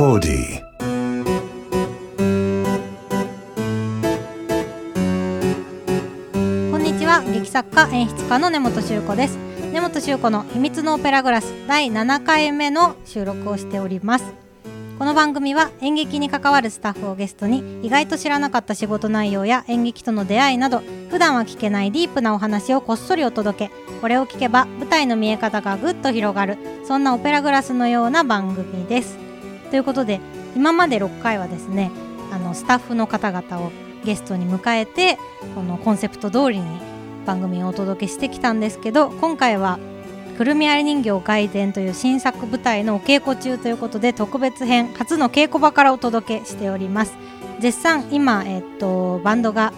Audi. こんにちは。劇作家演出家の根本修子です。根本修子の秘密のオペラグラス第7回目の収録をしております。この番組は演劇に関わるスタッフをゲストに意外と知らなかった仕事内容や演劇との出会いなど普段は聞けないディープなお話をこっそりお届け。これを聞けば舞台の見え方がぐっと広がるそんなオペラグラスのような番組です。ということで今まで6回はですねあのスタッフの方々をゲストに迎えてこのコンセプト通りに番組をお届けしてきたんですけど今回は「くるみ割り人形外伝」という新作舞台のお稽古中ということで特別編初の稽古場からお届けしております。絶賛今、えっと、バンドが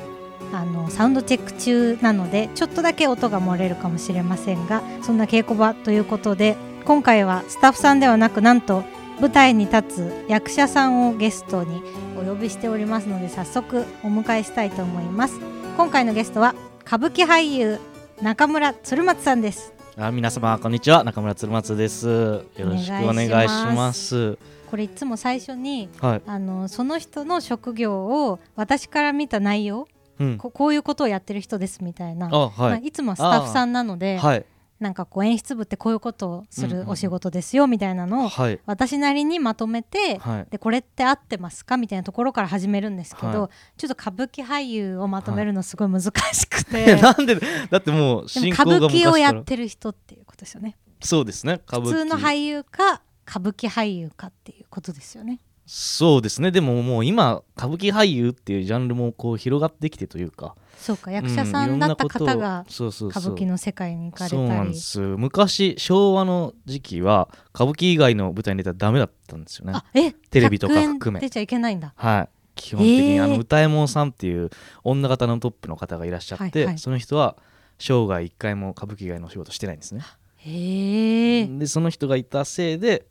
あのサウンドチェック中なのでちょっとだけ音が漏れるかもしれませんがそんな稽古場ということで今回はスタッフさんではなくなんと舞台に立つ役者さんをゲストにお呼びしておりますので早速お迎えしたいと思います。今回のゲストは歌舞伎俳優中村鶴松さんです。あ皆様こんにちは。中村鶴松です。よろしくお願いします。これいつも最初にはい、あのその人の職業を私から見た内容うん、ここういうことをやってる人ですみたいな。あまあ、はい、いつもスタッフさんなので、はいなんかこう演出部ってこういうことをするお仕事ですよみたいなのをはい。私なりにまとめて、はい。でこれって合ってますかみたいなところから始めるんですけど、はちょっと歌舞伎俳優をまとめるのすごい難しくて、え なんでだってもうで進行がも歌舞伎をやってる人っていうことですよね。そうですね。歌舞伎。普通の俳優か歌舞伎俳優かっていうことですよねそうですね。でももう今歌舞伎俳優っていうジャンルもこう広がってきてというか。そうか役者さんだった方がそうそう歌舞伎の世界に行かれたり。なんです。昔昭和の時期は歌舞伎以外の舞台に出たらダメだったんですよね。あえテレビとか100円含め。出ちゃいけないんだ。はい。基本的に、えー。あの歌右衛門さんっていう女型のトップの方がいらっしゃって、はいはい。その人は生涯一回も歌舞伎以外のお仕事してないんですね。へえでその人がいたせいで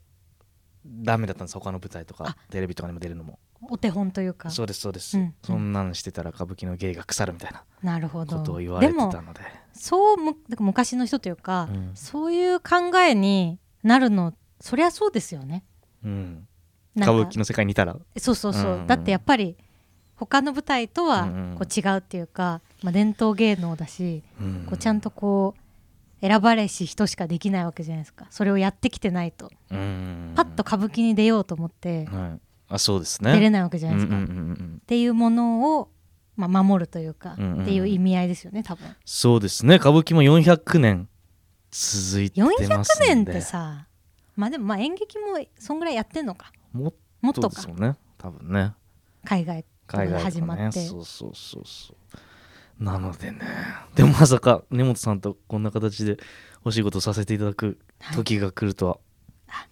ダメだったんです他の舞台とか。あ。テレビとかにも出るのも。お手本というか。そうですそうです、うんそんなんしてたら歌舞伎の芸が腐るみたいななるほど。ことを言われてたので。そうむ昔の人というか、うん。そういう考えになるのそりゃそうですよね。うん、歌舞伎の世界にいたら。そうそうそう、うんだってやっぱり他の舞台とはうん。こう違うっていうか、まあ、伝統芸能だし、うん。こうちゃんとこう選ばれし人しかできないわけじゃないですか。それをやってきてないと、うん。パッと歌舞伎に出ようと思ってはい、あそうですね。出れないわけじゃないですか、うんうんっうんうん。ていうものを、まあ、守るというか、うんうんっていう意味合いですよね多分。そうですね。歌舞伎も400年続いてます400んで。年ってさまあでもまあ演劇もそんぐらいやってんのか。もっとですもんね。多分ね。海外とかで海外とかね始まって、そうそうそうそうなのでね。でもまさか根本さんとこんな形でお仕事させていただく時が来るとは、あ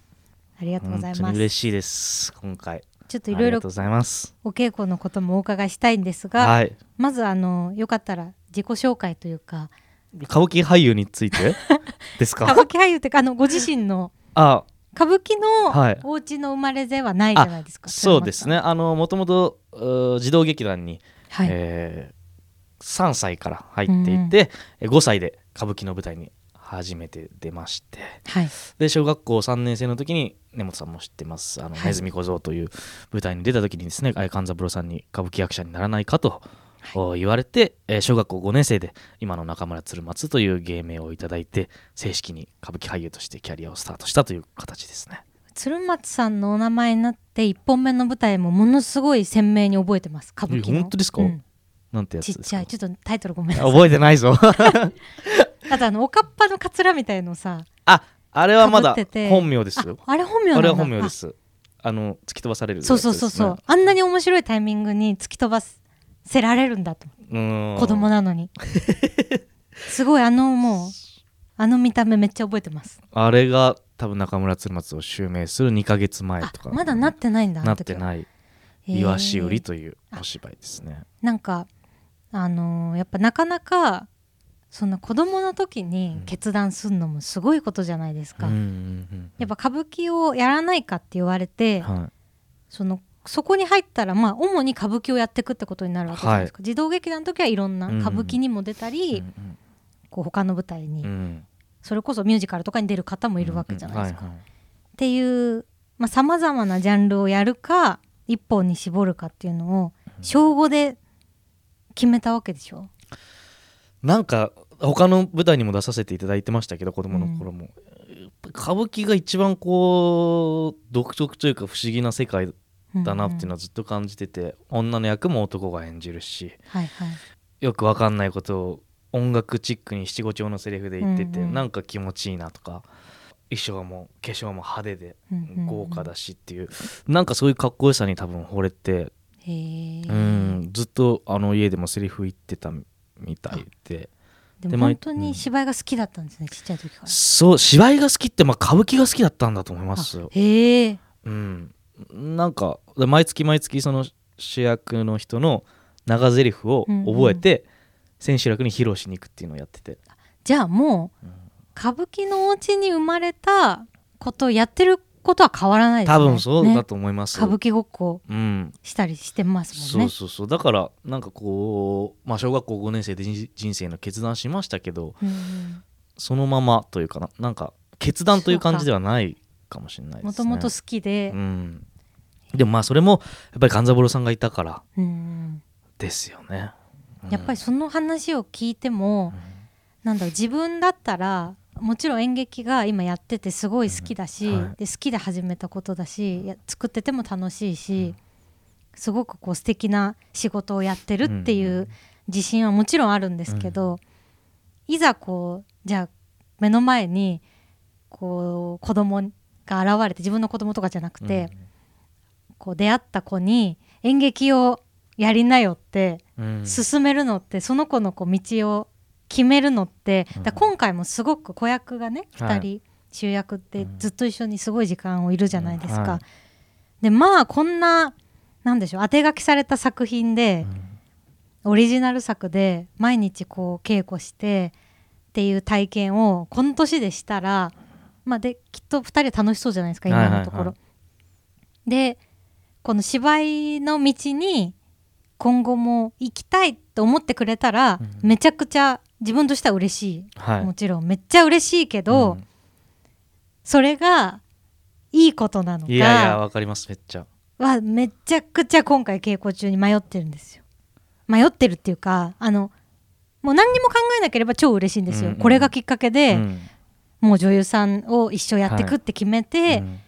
りがとうございます。嬉しいです今回。ちょっといろいろございます。お稽古のこともお伺いしたいんですが、はい。まずあのよかったら自己紹介というか。歌舞伎俳優について？ですか？歌舞伎俳優ってかあのご自身のあ。歌舞伎のはい。お家の生まれではないじゃないですか、そうですね。あのもともと児童劇団に、はい、えー3歳から入っていて、え5歳で歌舞伎の舞台に初めて出まして。はい。で小学校3年生の時に根本さんも知ってます「あのはい。ネズミ小僧」という舞台に出た時にですね相勘三郎さんに歌舞伎役者にならないかと、お言われて、えー小学校5年生で今の中村鶴松という芸名をいただいて正式に歌舞伎俳優としてキャリアをスタートしたという形ですね。鶴松さんのお名前になって1本目の舞台もものすごい鮮明に覚えてます歌舞伎の。え本当ですか？うんなんてやつちっちゃい。ちょっとタイトルごめんなさい。覚えてないぞ。あとあのおかっぱのかつらみたいのさああれはまだ本名ですよ。ああれ本名なんだ。あれは本名です。あ。の突き飛ばされるやつそうそうそうそう、あんなに面白いタイミングに突き飛ばせられるんだと。うーん。子供なのに。すごいあのもうあの見た目めっちゃ覚えてます。あれが多分中村鶴松を襲名する2ヶ月前あとか。まだなってないんだあなってない。へー「イワシ売り」というお芝居ですね。なんかあのーやっぱなかなかそんな子供の時に決断するのもすごいことじゃないですか、うんうんうんやっぱ歌舞伎をやらないかって言われて、はそのそこに入ったらまあ主に歌舞伎をやっていくってことになるわけじゃないですか、児童劇団の時はいろんな歌舞伎にも出たいり、うんこう他の舞台に、うん。うんそれこそミュージカルとかに出る方もいるわけじゃないですか。うんはいはいっていうさまざ、まなジャンルをやるか一本に絞るかっていうのを小5で決めたわけでしょ？なんか他の舞台にも出させていただいてましたけど子供の頃も、やっぱ歌舞伎が一番こう独特というか不思議な世界だなっていうのはずっと感じてて、女の役も男が演じるしはいはい。よくわかんないことを音楽チックに七五調のセリフで言ってて、うんうん。なんか気持ちいいなとか衣装も化粧も派手でうんうんうん。豪華だしっていう、なんかそういうかっこよさに多分惚れて、うんずっとあの家でもセリフ言ってたみたいで。でも本当に芝居が好きだったんですね、ちっちゃい時から。そう芝居が好きって、まあ、歌舞伎が好きだったんだと思います。よ。へえうん、なんか毎月毎月その主役の人の長台詞を覚えて、千秋楽に披露しに行くっていうのをやってて。じゃあもう、うん。歌舞伎のお家に生まれたことをやってることは変わらないですね。多分そうだねと思います、歌舞伎ごっこうん、したりしてますもんね。そうそうそう。だからなんかこう、まあ、小学校5年生で人人生の決断しましたけどうんそのままというかななんか決断という感じではないかもしれないですね。もともと好きで。う、ん、でもまあそれもやっぱり勘三郎さんがいたからうんですよね、うん。やっぱりその話を聞いても、なんだろう自分だったらもちろん演劇が今やっててすごい好きだし、うんはい。で好きで始めたことだしや作ってても楽しいし、すごくこう素敵な仕事をやってるっていう自信はもちろんあるんですけど、いざこうじゃあ目の前にこう子供が現れて自分の子供とかじゃなくて、こう出会った子に演劇をやりなよってうん。進めるのってその子のこう道を決めるのって、うん。だ今回もすごく子役がねはい。2人主役ってうん。ずっと一緒にすごい時間をいるじゃないですか。でまあこんななんでしょう当て書きされた作品で、オリジナル作で毎日こう稽古してっていう体験をこの年でしたら、まあ、できっと2人楽しそうじゃないですか今のところ。はい。はいはでこの芝居の道に今後も行きたいと思ってくれたら、うん。めちゃくちゃ自分としては嬉しい、はい。もちろん。めっちゃ嬉しいけど、うん。それがいいことなのか。いやいやわかります。めっちゃ。はめちゃくちゃ今回稽古中に迷ってるんですよ。迷ってるっていうかあのもう何にも考えなければ超嬉しいんですよ、うんうん。これがきっかけで、うん。もう女優さんを一生やってくって決めて、うん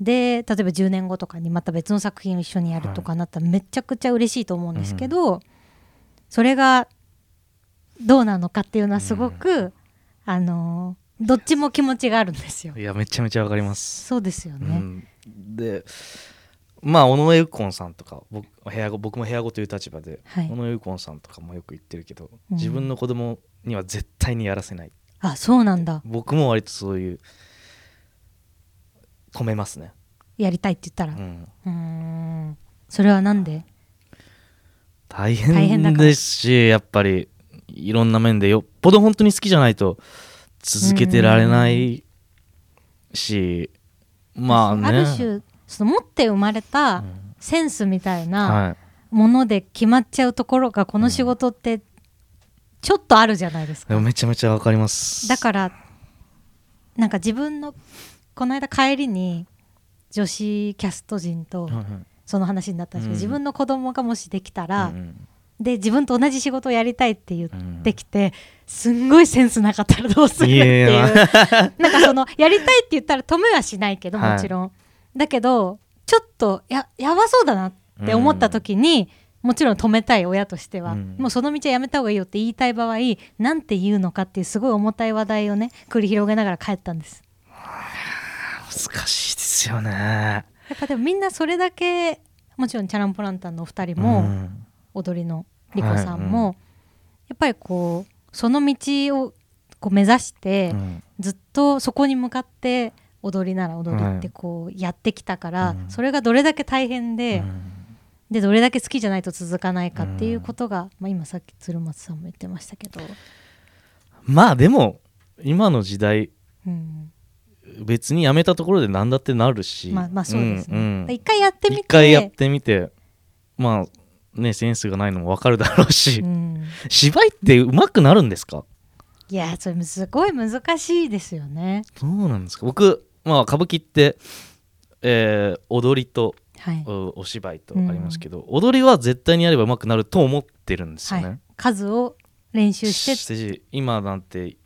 で例えば10年後とかにまた別の作品を一緒にやるとかなったらめちゃくちゃ嬉しいと思うんですけど、それがどうなのかっていうのはすごく、あのーどっちも気持ちがあるんですよ。いやめちゃめちゃわかります。そうですよね。うん、でまあ尾上右近さんとか僕部屋子僕も部屋子という立場で、はい。尾上右近さんとかもよく言ってるけど、うん。自分の子供には絶対にやらせない。あそうなんだ。僕も割とそういう止めますね、やりたいって言ったら。うん、うーん。それはなんで？大変ですしやっぱりいろんな面でよっぽど本当に好きじゃないと続けてられないしまあね。ある種その持って生まれうたん。センスみたいなはい。もので決まっちゃうところがこの仕事ってちょっとあるじゃないですか。めちゃめちゃわかります。だからなんか自分のこの間帰りに女子キャスト陣とその話になったんですけど、うん。自分の子供がもしできたら、うんうんで自分と同じ仕事をやりたいって言ってきて、すんごいセンスなかったらどうするっていいうや なんかそのやりたいって言ったら止めはしないけどはい。もちろん、だけどちょっとややばそうだなって思った時に、もちろん止めたい親としては、うん。もうその道はやめた方がいいよって言いたい場合なんて言うのかっていうすごい重たい話題をね繰り広げながら帰ったんです。難しいですよね。やっぱでもみんなそれだけもちろんチャランポランタンのお二人も、うん踊りのリコさんも、はいやっぱりこうその道をこう目指して、うん。ずっとそこに向かって踊りなら踊りってはいこうやってきたから、うん。それがどれだけ大変で、うん。でどれだけ好きじゃないと続かないかっていうことが、まあ、今さっき鶴松さんも言ってましたけど、まあでも今の時代うん、別にやめたところで何だってなるし。まあまあそうですね、んうん。一回やってみて。一回やってみて。まあねセンスがないのも分かるだろうし、うん、芝居って上手くなるんですか？いやそれすごい難しいですよね。どうなんですか。僕まあ歌舞伎ってえー踊りとはい。おお芝居とありますけど、踊りは絶対にやれば上手くなると思ってるんですよね。はい、数を練習して。して今なんて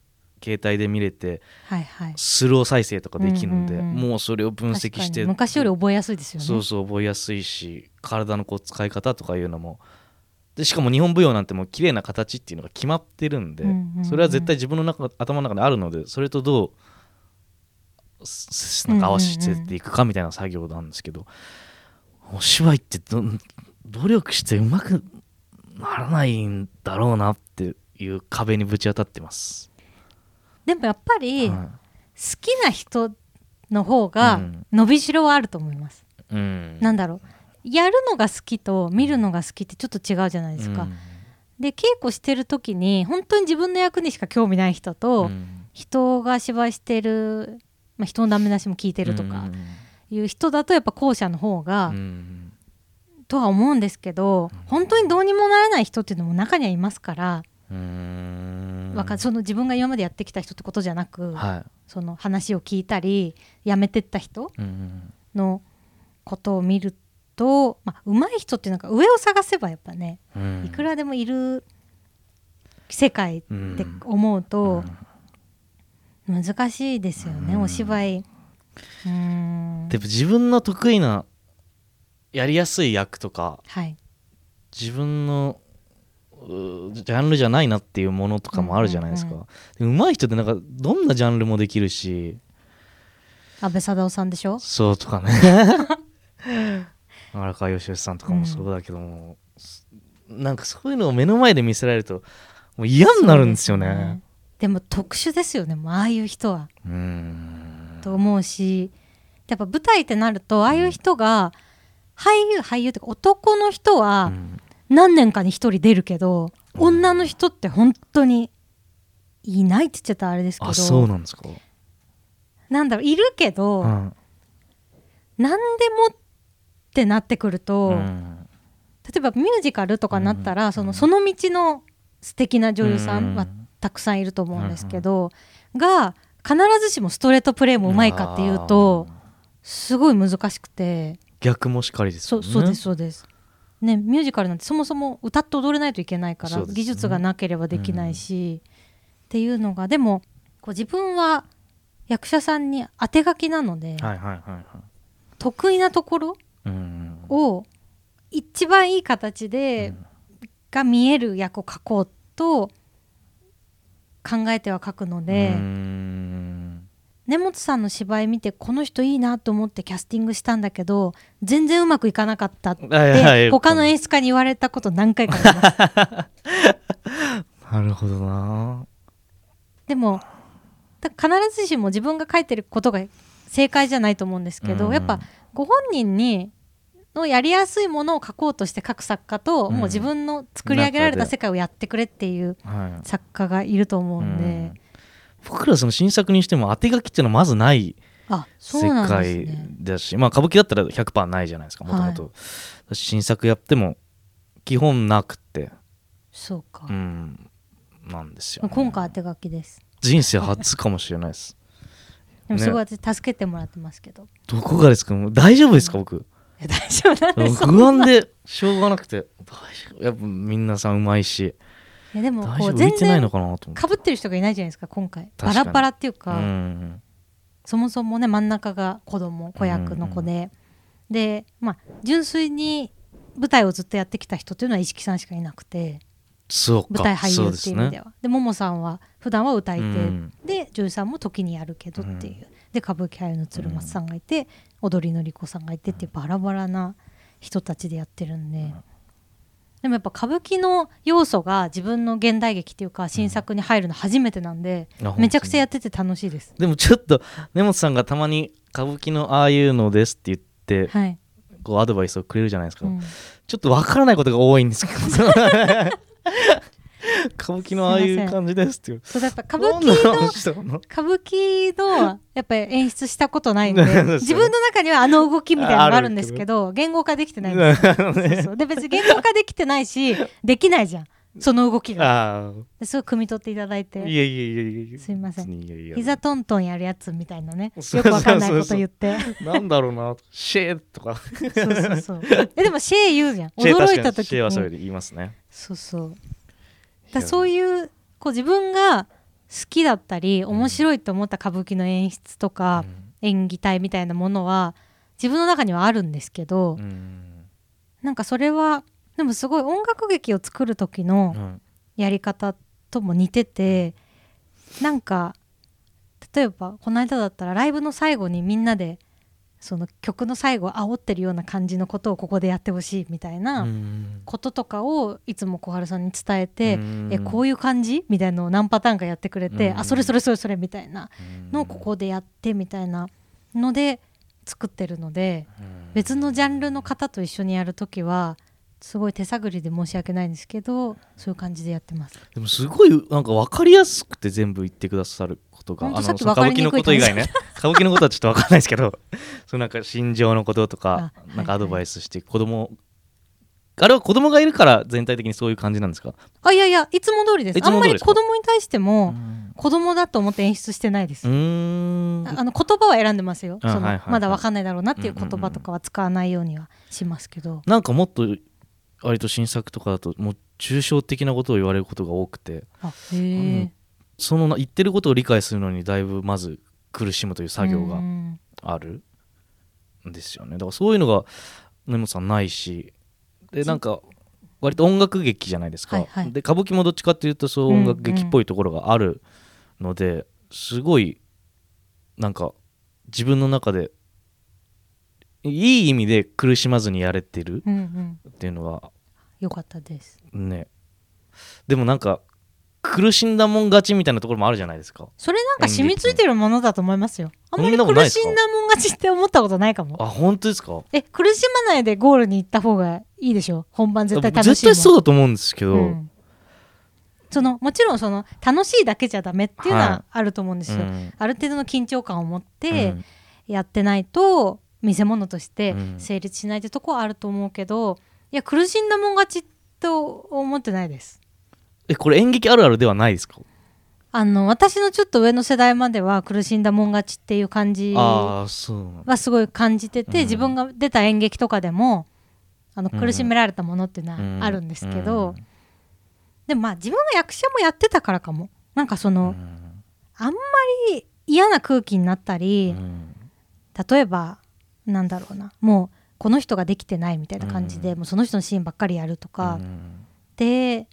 携帯で見れてはいはい。スロー再生とかできるんで、うんうんうん。もうそれを分析してに昔より覚えやすいですよね。そうそう覚えやすいし体のこう使い方とかいうのも。でしかも日本舞踊なんてもう綺麗な形っていうのが決まってるんで、うんうんうん。それは絶対自分の中頭の中にあるのでそれとどうすなんか合わせていくかみたいな作業なんですけど、お芝居ってど努力してうまくならないんだろうなっていう壁にぶち当たってます。でもやっぱり好はきな人の方うがん。伸びしろはあると思います、いうん。なんだろう。やるのが好きと見るのが好きってちょっと違うじゃないですか、うん。で稽古してる時に本当に自分の役にしか興味ない人と、うん。人が芝居してる、まあ、人のダメ出しも聞いてるとかいう人だとやっぱ後者の方が、うん。とは思うんですけど本当にどうにもならない人っていうのも中にはいますから、うんわかその自分が今までやってきた人ってことじゃなく、はい。その話を聞いたり辞めてった人うんのことを見ると、まあ、上手い人っていうのが上を探せばやっぱねうん。いくらでもいる世界ってうん思うとうん。難しいですよね、うん。お芝居。うーん。でも自分の得意なやりやすい役とかはい、自分のうジャンルじゃないなっていうものとかもあるじゃないですか、うんうんで上手い人ってなんかどんなジャンルもできるし。安倍貞夫さんでしょ？そうとかね。荒川義義さんとかもそうだけども、なんかそういうのを目の前で見せられるともう嫌になるんですよそうねでも特殊ですよねもうああいう人は。うーん。と思うし。やっぱ舞台ってなるとああいう人が俳優俳優っていうか男の人うはん何年かに一人出るけど、うん。女の人って本当にいないって言っちゃったらあれですけどあそうなんですか、なんだろういるけど、うん。何でもってなってくると、うん。例えばミュージカルとかになったら、うん。そのその道の素敵な女優さんはうん。たくさんいると思うんですけど、が必ずしもストレートプレーもうまいかっていうとすごい難しくて。逆もしかりですよね。そうですそうです。ね、ミュージカルなんてそもそも歌って踊れないといけないから、ね。技術がなければできないし、っていうのがでもこう自分は役者さんに当て書きなので、得意なところうんを一番いい形で、うん。が見える役を描こうと考えては書くので、うーん根本さんの芝居見てこの人いいなと思ってキャスティングしたんだけど全然うまくいかなかったってはいはい。他の演出家に言われたこと何回かあります。なるほどな。でもだ必ずしも自分が書いてることが正解じゃないと思うんですけど、うん。やっぱご本人にのやりやすいものを書こうとして書く作家と、うん。もう自分の作り上げられた世界をやってくれっていうはい。作家がいると思うんで、うん僕らその新作にしても当て書きっていうのはまずない世界ねだし、まあ歌舞伎だったら100%ないじゃないですかもともと新作やっても基本なくて。そうか、うん。なんですよ、ね、今回当て書きです。人生初かもしれないです。でもすごい私助けてもらってますけど、どこがですか？大丈夫ですか僕？え大丈夫なんです不安でしょうがなくて。大丈夫。やっぱみんなさんうまいしいやでも大こう全然のかぶってる人がいないじゃないですか今回。バラバラっていうか、うんそもそもね真ん中が子供子役の子で、でまあ純粋に舞台をずっとやってきた人っていうのは石木さんしかいなくて。そうか。舞台俳優っていう意味では。でももさんは普段は歌い手、うん。で女優さんも時にやるけどっていう、で歌舞伎俳優の鶴松さんがいて、踊りの莉子さんがいてっていうバラバラな人たちでやってるんで、でもやっぱ歌舞伎の要素が自分の現代劇っていうか新作に入るの初めてなんで、あめちゃくちゃやってて楽しいです。でもちょっと根本さんがたまに歌舞伎のああいうのですって言ってはい、こうアドバイスをくれるじゃないですか、うん。ちょっとわからないことが多いんですけど 歌舞伎のああいう感じですっていう。そうだやっぱ歌舞伎の歌舞伎のやっぱり演出したことないんで 自分の中にはあの動きみたいなのがあるんですけど言語化できてないんです。よそうそう。で別に言語化できてないしできないじゃんその動きが。すごい汲み取っていただいあいてやいやいやいやすいません。いやいや膝トントンやるやつみたいなね。よくわかんないこと言って。なんだろうな。シェーとか。そうそうそう。えでもシェー言うじゃん。驚いた時に。シェーはそれで言いますね。そうそうだそういうこう自分が好きだったり面白いと思った歌舞伎の演出とか演技体みたいなものは自分の中にはあるんですけどなんかそれはでもすごい音楽劇を作る時のうん。やり方とも似ててなんか例えばこの間だったらライブの最後にみんなでその曲の最後を煽ってるような感じのことをここでやってほしいみたいなうん。こととかをいつも小春さんに伝えて、うん。えこういう感じみたいなのを何パターンかやってくれて、うん。あそれそれそれそれみたいなのをここでやってみたいなので作ってるのでうん。別のジャンルの方と一緒にやるときはすごい手探りで申し訳ないんですけどそういう感じでやってます。でもすごいなんか分かりやすくて全部言ってくださることがあの歌舞伎のこと以外ね。歌舞伎のことはちょっと分かんないですけどそうなんか心情のこととかあなんかアドバイスして子供あれは子供がいるから全体的にそういう感じなんですか？あいやいやいつも通りです。あんまり子供に対してうもん。子供だと思って演出してないです、うーん。ああの言葉は選んでますよ。その、あはいはいはい。まだ分かんないだろうなっていう言葉とかは使わないようにはしますけど、なんかもっと割と新作とかだともう抽象的なことを言われることが多くて。そのな言ってることを理解するのにだいぶまず苦しむという作業がうん。ある。んですよね。だからそういうのが根本さんないし。でなんか割と音楽劇じゃないですか、はいはい。で歌舞伎もどっちかっていうとそう音楽劇っぽいところがあるので、すごいなんか自分の中でいい意味で苦しまずにやれてるうんうん。っていうのは。よかったです。ね。でもなんか苦しんだもん勝ちみたいなところもあるじゃないですか。それなんか染みついてるものだと思いますよ。あんまり苦しんだもん勝ちって思ったことないかも。あ本当ですか？え苦しまないでゴールに行った方がいいでしょ？本番絶対楽しい絶対そうだと思うんですけど、うん。そのもちろんその楽しいだけじゃダメっていうのははあると思うんですよ、うん。ある程度の緊張感を持ってうん。やってないと見せ物としてうん。成立しないってとこはあると思うけどいや苦しんだもん勝ちと思ってないです。えこれ演劇あるあるではないですか？あの私のちょっと上の世代までは苦しんだもん勝ちっていう感じはすごい感じてて、うん。自分が出た演劇とかでもあのうん。苦しめられたものっていうのうん。はあるんですけど、うん。でもまあ自分が役者もやってたからかも。なんかその、うん。あんまり嫌な空気になったり、うん。例えばなんだろうな。もうこの人ができてないみたいな感じで、うん。もうその人のシーンばっかりやるとか、うん。で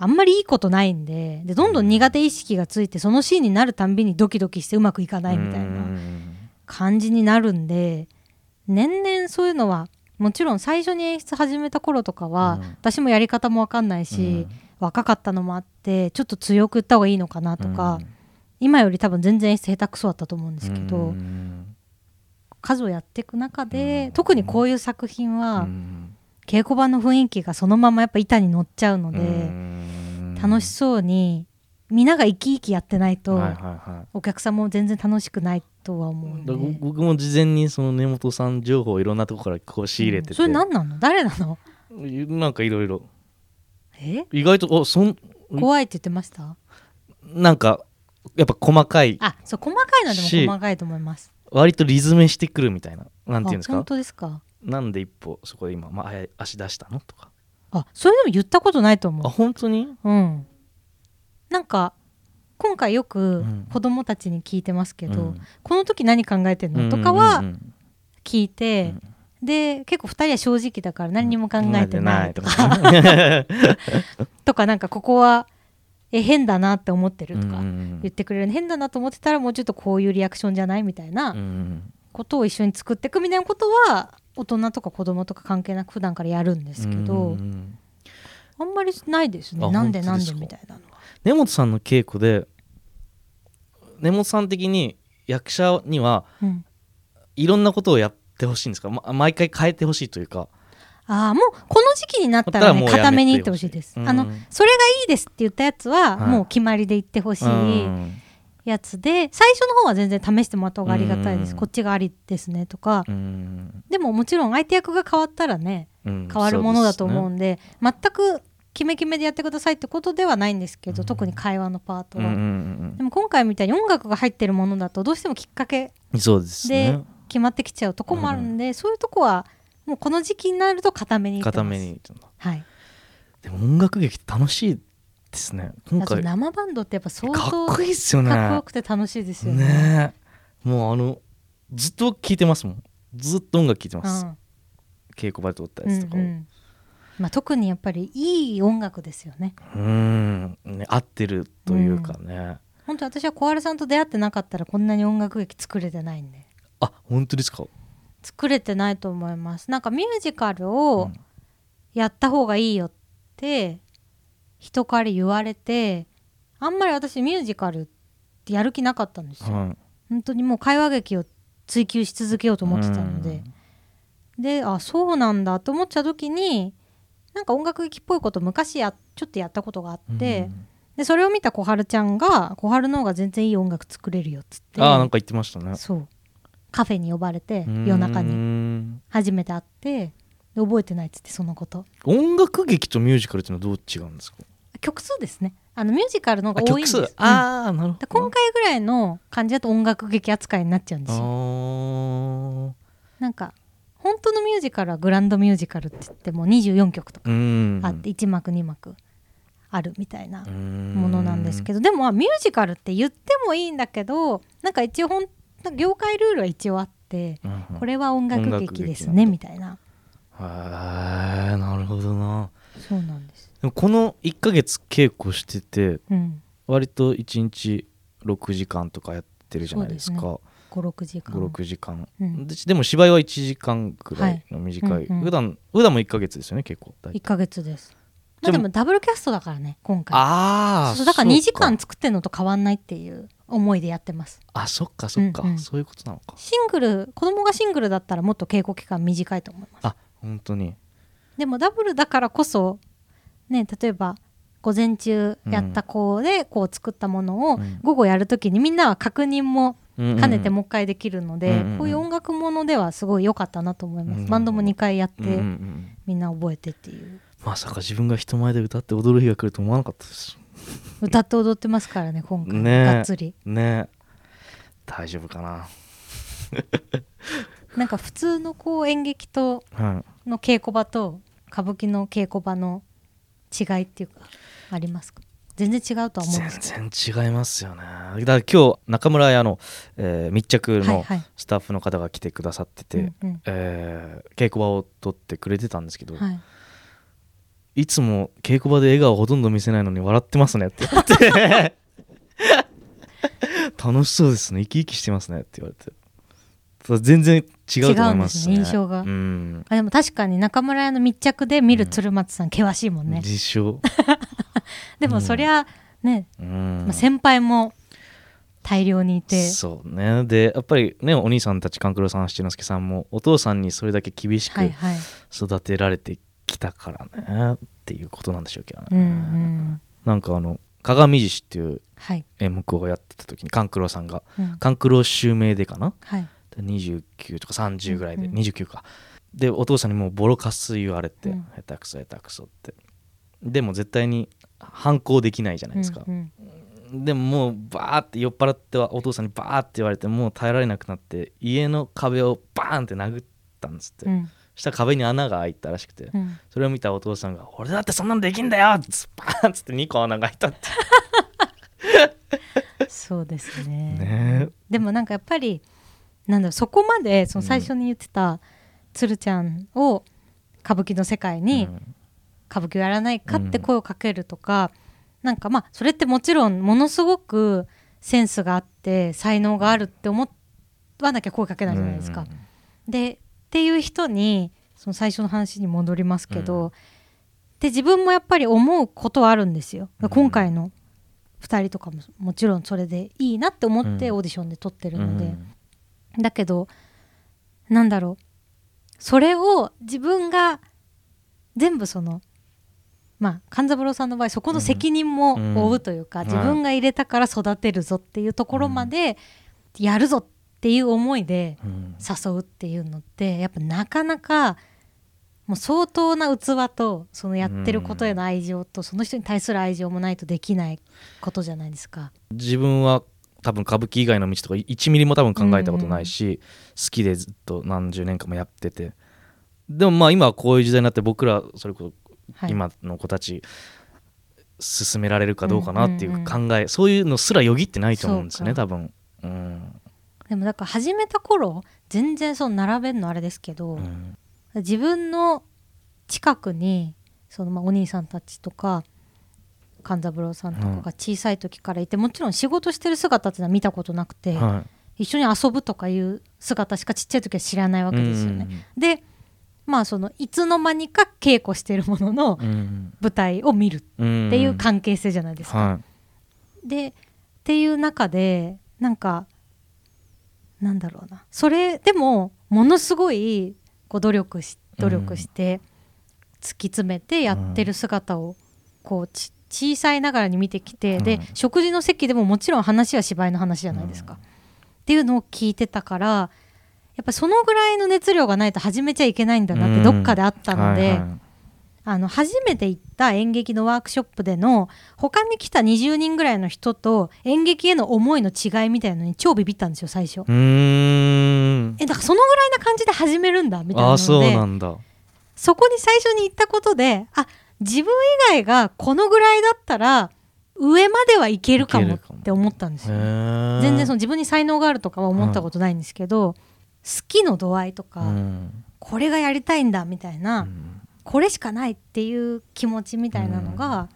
あんまりいいことないんででどんどん苦手意識がついてそのシーンになるたんびにドキドキしてうまくいかないみたいなうん。感じになるんで年々そういうのはもちろん最初に演出始めた頃とかは、うん。私もやり方も分かんないし、若かったのもあってちょっと強く言った方がいいのかなとか、今より多分全然演出下手くそだったと思うんですけど、うん数をやっていく中で、うん。特にこういう作品は、うん。稽古場の雰囲気がそのままやっぱ板に乗っちゃうので、うん。楽しそうにみんなが生き生きやってないと、お客さんも全然楽しくないとは思うんで。だから僕も事前にその根本さん情報をいろんなところからこう仕入れてて、うん。それ何なの？誰なの？なんかいろいろ。え？意外とあそん怖いって言ってました？なんかやっぱ細かい。あそう細かいのでしも細かいと思います割とリズムしてくるみたいな。なんていうんですあ本か当ですか？なんで一歩そこで今、まあ、あ足出したのとか。あそれでも言ったことないとあ思本当に？ううん。なんか今回よくうん。子供たちに聞いてますけど、うん。この時何考えてんの？とかはうんうんうん。聞いて、で結構2人は正直だから何にも考えてないとか、か とかなんかここはえ変だなって思ってるとかうん言ってくれる、変だなと思ってたらもうちょっとこういうリアクションじゃないみたいなうんことを一緒に作っていくみたいなことは大人とか子供とか関係なく普段からやるんですけど、うんあんまりないですね。あなんでなんでみたいなのは。根本さんの稽古で根本さん的に役者にはうん。いろんなことをやってほしいんですか、ま、毎回変えてほしいというかああもうこの時期になったらね固めにいってほしいです。うん。あのそれがいいですって言ったやつははい。もう決まりで言ってほしいうん。やつで最初の方は全然試してもらった方がありがたいです。うん。こっちがありですねとか。うん。でももちろん相手役が変わったらねうん変わるものだと思うんで全くキメキメでやってくださいってことではないんですけど、うん。特に会話のパートは、でも今回みたいに音楽が入ってるものだとどうしてもきっかけで決まってきちゃうとこもあるんで、そういうとこはもうこの時期になると固めに固めにはい。でも音楽劇楽しいですね。今回。か生バンドってやっぱ相っ当こいいっすよね。かっこよくて楽しいですよね。ね。えもうあのずっと聴いてますもん。ずっと音楽聴いてます、うん。稽古場で撮ったうやつとかを。んうん。まあ、特にやっぱりいい音楽ですよね。うん。ね合ってるというかね、本当私は小春さんと出会ってなかったらこんなに音楽劇作れてないんで。あ本当ですか？作れてないと思います。なんかミュージカルうをん。やった方がいいよって人から言われてあんまり私ミュージカルってやる気なかったんですよ。はい。本当にもう会話劇を追求し続けようと思ってたので。であそうなんだと思っちゃう時になんか音楽劇っぽいこと昔やちょっとやったことがあうん。って、でそれを見た小春ちゃんが小春の方が全然いい音楽作れるよっつって。ああなんか言ってましたね。そうカフェに呼ばれてうん。夜中に。初めて会ってで覚えてないっつってそのこと。音楽劇とミュージカルっていうのはどう違うんですか？曲数ですね。あのミュージカルのあ方が多いんです。ああなるほでど今回ぐらいの感じだと音楽劇扱いになっちゃうんですよ。あなんか本当のミュージカルはグランドミュージカルって言っても24曲とかあって1幕2幕あるみたいなもものなんですけどでもまあミュージカルって言ってもいいんだけどなんか一応ほん業界ルールは一応あってど、うんうん。これは音楽劇ですねみたいな。へえなるほどな。そうなんです。でもこの1ヶ月稽古しててうん。割と1日6時間とかやってるじゃないですか。そう56時間。56時間、うん。ででも芝居は1時間くらいの短い、はいうんうん。普段普段も1ヶ月ですよね結構大体。1ヶ月です。まあでもダブルキャストだからね今回。ああそうだから2時間作ってんのと変わんないっていう思いでやってます。あそっかそっか、うんうん。そういうことなのか。シングル子供がシングルだったらもっと稽古期間短いと思います。あ本当に。でもダブルだからこそね例えば午前中やった子でこう作ったものをうん。午後やるときにみんなは確認も兼ねてももう一回できるので、うんうんうん。こういう音楽ものではすごい良かったなと思います、うん。バンドも2回やって、みんな覚えてっていう。まさか自分が人前で歌って踊る日が来ると思わなかったです歌って踊ってますからね今回、ね。えがっつり。ね。大丈夫かな。なんか普通のこう演劇とはい。の稽古場と歌舞伎の稽古場の違いっていうかありますか？全然違うとは思うんですけ全然違いますよね。だから今日中村屋の、えー密着のはい。スタッフの方が来てくださってて、うんうん。えー稽古場を撮ってくれてたんですけど、はいい、つも稽古場で笑顔ほとんど見せないのに笑ってますねって言われて。楽しそうですね。生き生きしてますねって言われて。全然違うと思いますね。ね印象が。うん。あでも確かに中村屋の密着で見る鶴松さん険しいもんね、自称、でもそりゃね、うん。まあ、先輩も大量にいて。そうね。でやっぱりねお兄さんたち勘九郎さん七之助さんもお父さんにそれだけ厳しく育てられてきたからねっていうことなんでしょうけどね、うんうん。なんかあの鏡獅子っていうはい、演目をやってた時に勘九郎さんがうん。勘九郎襲名でかな？はい。で29とか30ぐらいで、うんうん。29か。でお父さんにもうボロカス言われて、うん。下手くそ下手くそって。でも絶対に反抗できないじゃないですか、うんでももうバーって酔っ払ってはお父さんにバーって言われてもう耐えられなくなって家の壁をバーンって殴ったんですって、うしたら壁に穴が開いたらしくて、うん。それを見たお父さんが「俺だってそんなんできんだよ!」っつバーンっつって2個穴が開いたって。そうですね。ね。でもなんかやっぱりなんだろうそこまでその最初に言ってた鶴ちゃんを歌舞伎の世界にうん。歌舞伎をやらないかって声をかけるとか、なんかまあそれってもちろんものすごくセンスがあって才能があるって思わなきゃ声かけないじゃないですか。でっていう人にその最初の話に戻りますけど、うん。で自分もやっぱり思うことはあるんですよ。うん。今回の2人とかももちろんそれでいいなって思ってうん。オーディションで撮ってるうん。ので、だけどなんだろう。それを自分が全部そのまあ勘三郎さんの場合そこの責任も負うというか、うん自分が入れたから育てるぞっていうところまでやるぞっていう思いでうん。誘うっていうのってやっぱなかなかもう相当な器とそのやってることへの愛情とその人に対する愛情もないとできないことじゃないですか。自分は多分歌舞伎以外の道とか1ミリも多分考えたことないし、好きでずっと何十年間もやってて。でもまあ今はこういう時代になって僕らそれこそはい。今の子たち進められるかどうかなっていううんうん考え、そういうのすらよぎってないと思うんですよね多分、うんでもだから始めた頃全然その並べるのあれですけど、うん。自分の近くにそのまあお兄さんたちとか勘三郎さんとかが小さい時からいて、もちろん仕事してる姿っていうのは見たことなくて、は一緒に遊ぶとかいう姿しかちっちゃい時は知らないわいけですよね。でまあそのいつの間にか稽古してるもののうん舞台を見るっうんていう関係性じゃないですか。はでっていう中でなんかなんだろうな。それでもものすごいこう努力し努力して突き詰めてやってる姿をこうち小さいながらに見てきて、うん。で食事の席でももちろん話は芝居の話じゃないですか、うん。っていうのを聞いてたからやっぱそのぐらいの熱量がないと始めちゃいけないんだなってどっかであったので、あの初めて行った演劇のワークショップでの他に来た20人ぐらいの人と演劇への思いの違いみたいなのに超ビビったんですよ最初。えだからそのぐらいな感じで始めるんだみたいなので。そうなんだ。そこに最初に行ったことであ自分以外がこのぐらいだったら上まではいけるかもって思ったんですよ。全全然その自分に才能があるとかは思ったことないんですけど、好きの度合いとか、うん。これがやりたいんだみたいな、うんこれしかないっていう気持ちみたいなのが、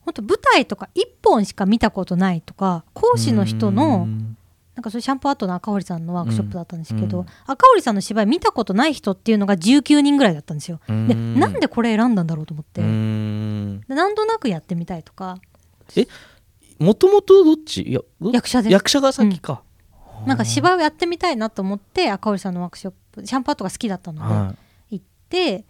本当舞台とか一本しか見たことないとか講師の人の、うん。なんかそれシャンプーアートの赤堀さんのワークショップだったんですけど、うん。赤堀さんの芝居見たことない人っていうのが19人ぐらいだったんですよ。でうん。なんでこれ選んだんだろうと思って、うん。でなんとなくやってみたいとか。もともとどっち？いやど役者で。す役者が先か、なんか芝居をやってみたいなと思って赤堀さんのワークショップシャンプーアートが好きだったので、は行って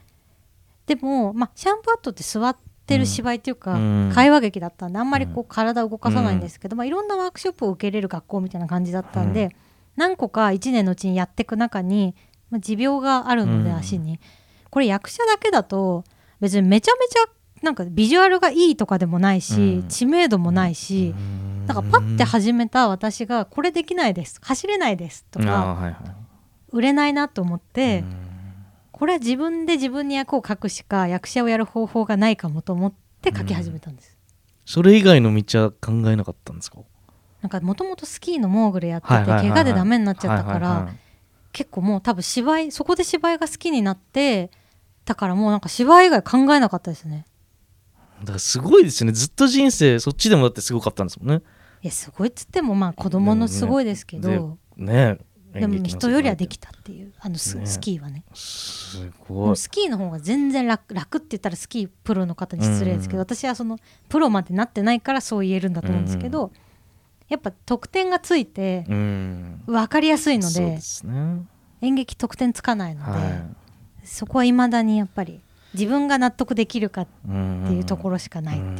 でも、まあ、シャンプーアートって座ってる芝居っていうか、うん。会話劇だったんであんまりこう体を動かさないんですけど、まあ、いろんなワークショップを受けれる学校みたいな感じだったんで、うん。何個か1年のうちにやっていく中に、まあ、持病があるのでうん。足に、これ役者だけだと別にめちゃめちゃなんかビジュアルがいいとかでもないし、うん。知名度もないし、なんかパッて始めた私がこれできないです走れないですとか売れないなと思って。うんこれは自分で自分に役を書くしか役者をやる方法がないかもと思って書き始めたんです、それ以外の道は考えなかったんですか？なんかもともとスキーのモーグルやってて、怪我でダメになっちゃったから、はいはいはい結構もう多分芝居そこで芝居が好きになってだからもうなんか芝居以外考えなかったですね。だからすごいですよね。ずっと人生そっちでもだってすごかったんですもんね。いやすごいっつってもまあ子供のすごいですけど、ねでも人よりはできたたっていう。あのス,、ね。スキーはね。すでごい。もスキーの方が全然楽楽って言ったらスキープロの方に失礼ですけど、うん。私はそのプロまでなってないからそう言えるんだと思うんですけど、やっぱ得点がついてうん。分かりやすいのでね。演劇得点つかないので、はそこはいまだにやっぱり自分が納得できるかっいうんていうところしかないと、うん。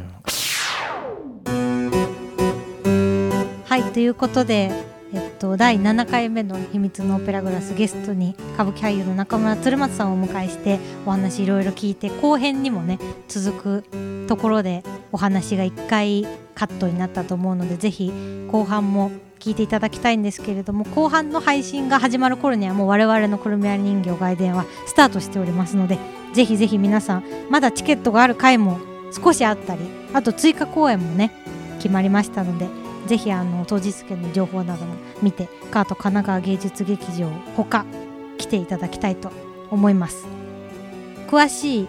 はいということで、えっと、第7回目の「秘密のオペラグラス」ゲストに歌舞伎俳優の中村鶴松さんをお迎えしてお話いろいろ聞いて後編にもね続くところでお話が1回カットになったと思うのでぜひ後半も聞いていただきたいんですけれども後半の配信が始まる頃にはもう我々のくるみ割り人形外伝はスタートしておりますのでぜひぜひ皆さんまだチケットがある回も少しあったりあと追加公演もね決まりましたのでぜひあの当日券の情報なども見てカート神奈川芸術劇場ほか来ていただきたいと思います。詳しい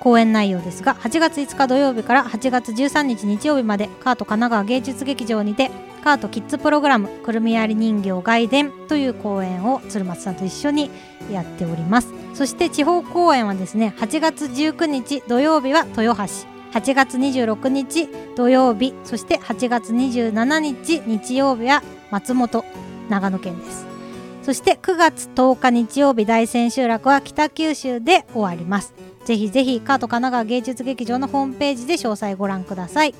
公演内容ですが8月5日土曜日から8月13日日曜日までカート神奈川芸術劇場にてカートキッズプログラムくるみ割り人形外伝という公演を鶴松さんと一緒にやっております。そして地方公演はですね8月19日土曜日は豊橋。8月26日土曜日そして8月27日日曜日は松本長野県です。そして9月10日日曜日大千秋楽は北九州で終わります。ぜひぜひカート神奈川芸術劇場のホームページで詳細ご覧ください。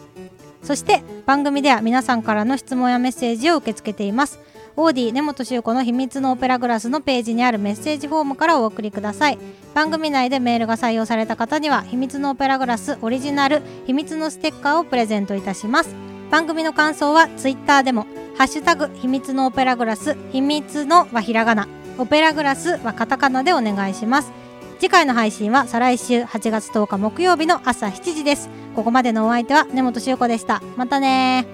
そして番組では皆さんからの質問やメッセージを受け付けています。オーディ根本修子の秘密のオペラグラスのページにあるメッセージフォームからお送りください。番組内でメールが採用された方には秘密のオペラグラスオリジナル秘密のステッカーをプレゼントいたします。番組の感想はツイッターでもハッシュタグ秘密のオペラグラス秘密のはひらがな。オペラグラスはカタカナでお願いします。次回の配信は再来週8月10日木曜日の朝7時です。ここまでのお相手は根本修子でした。またね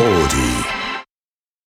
Audio.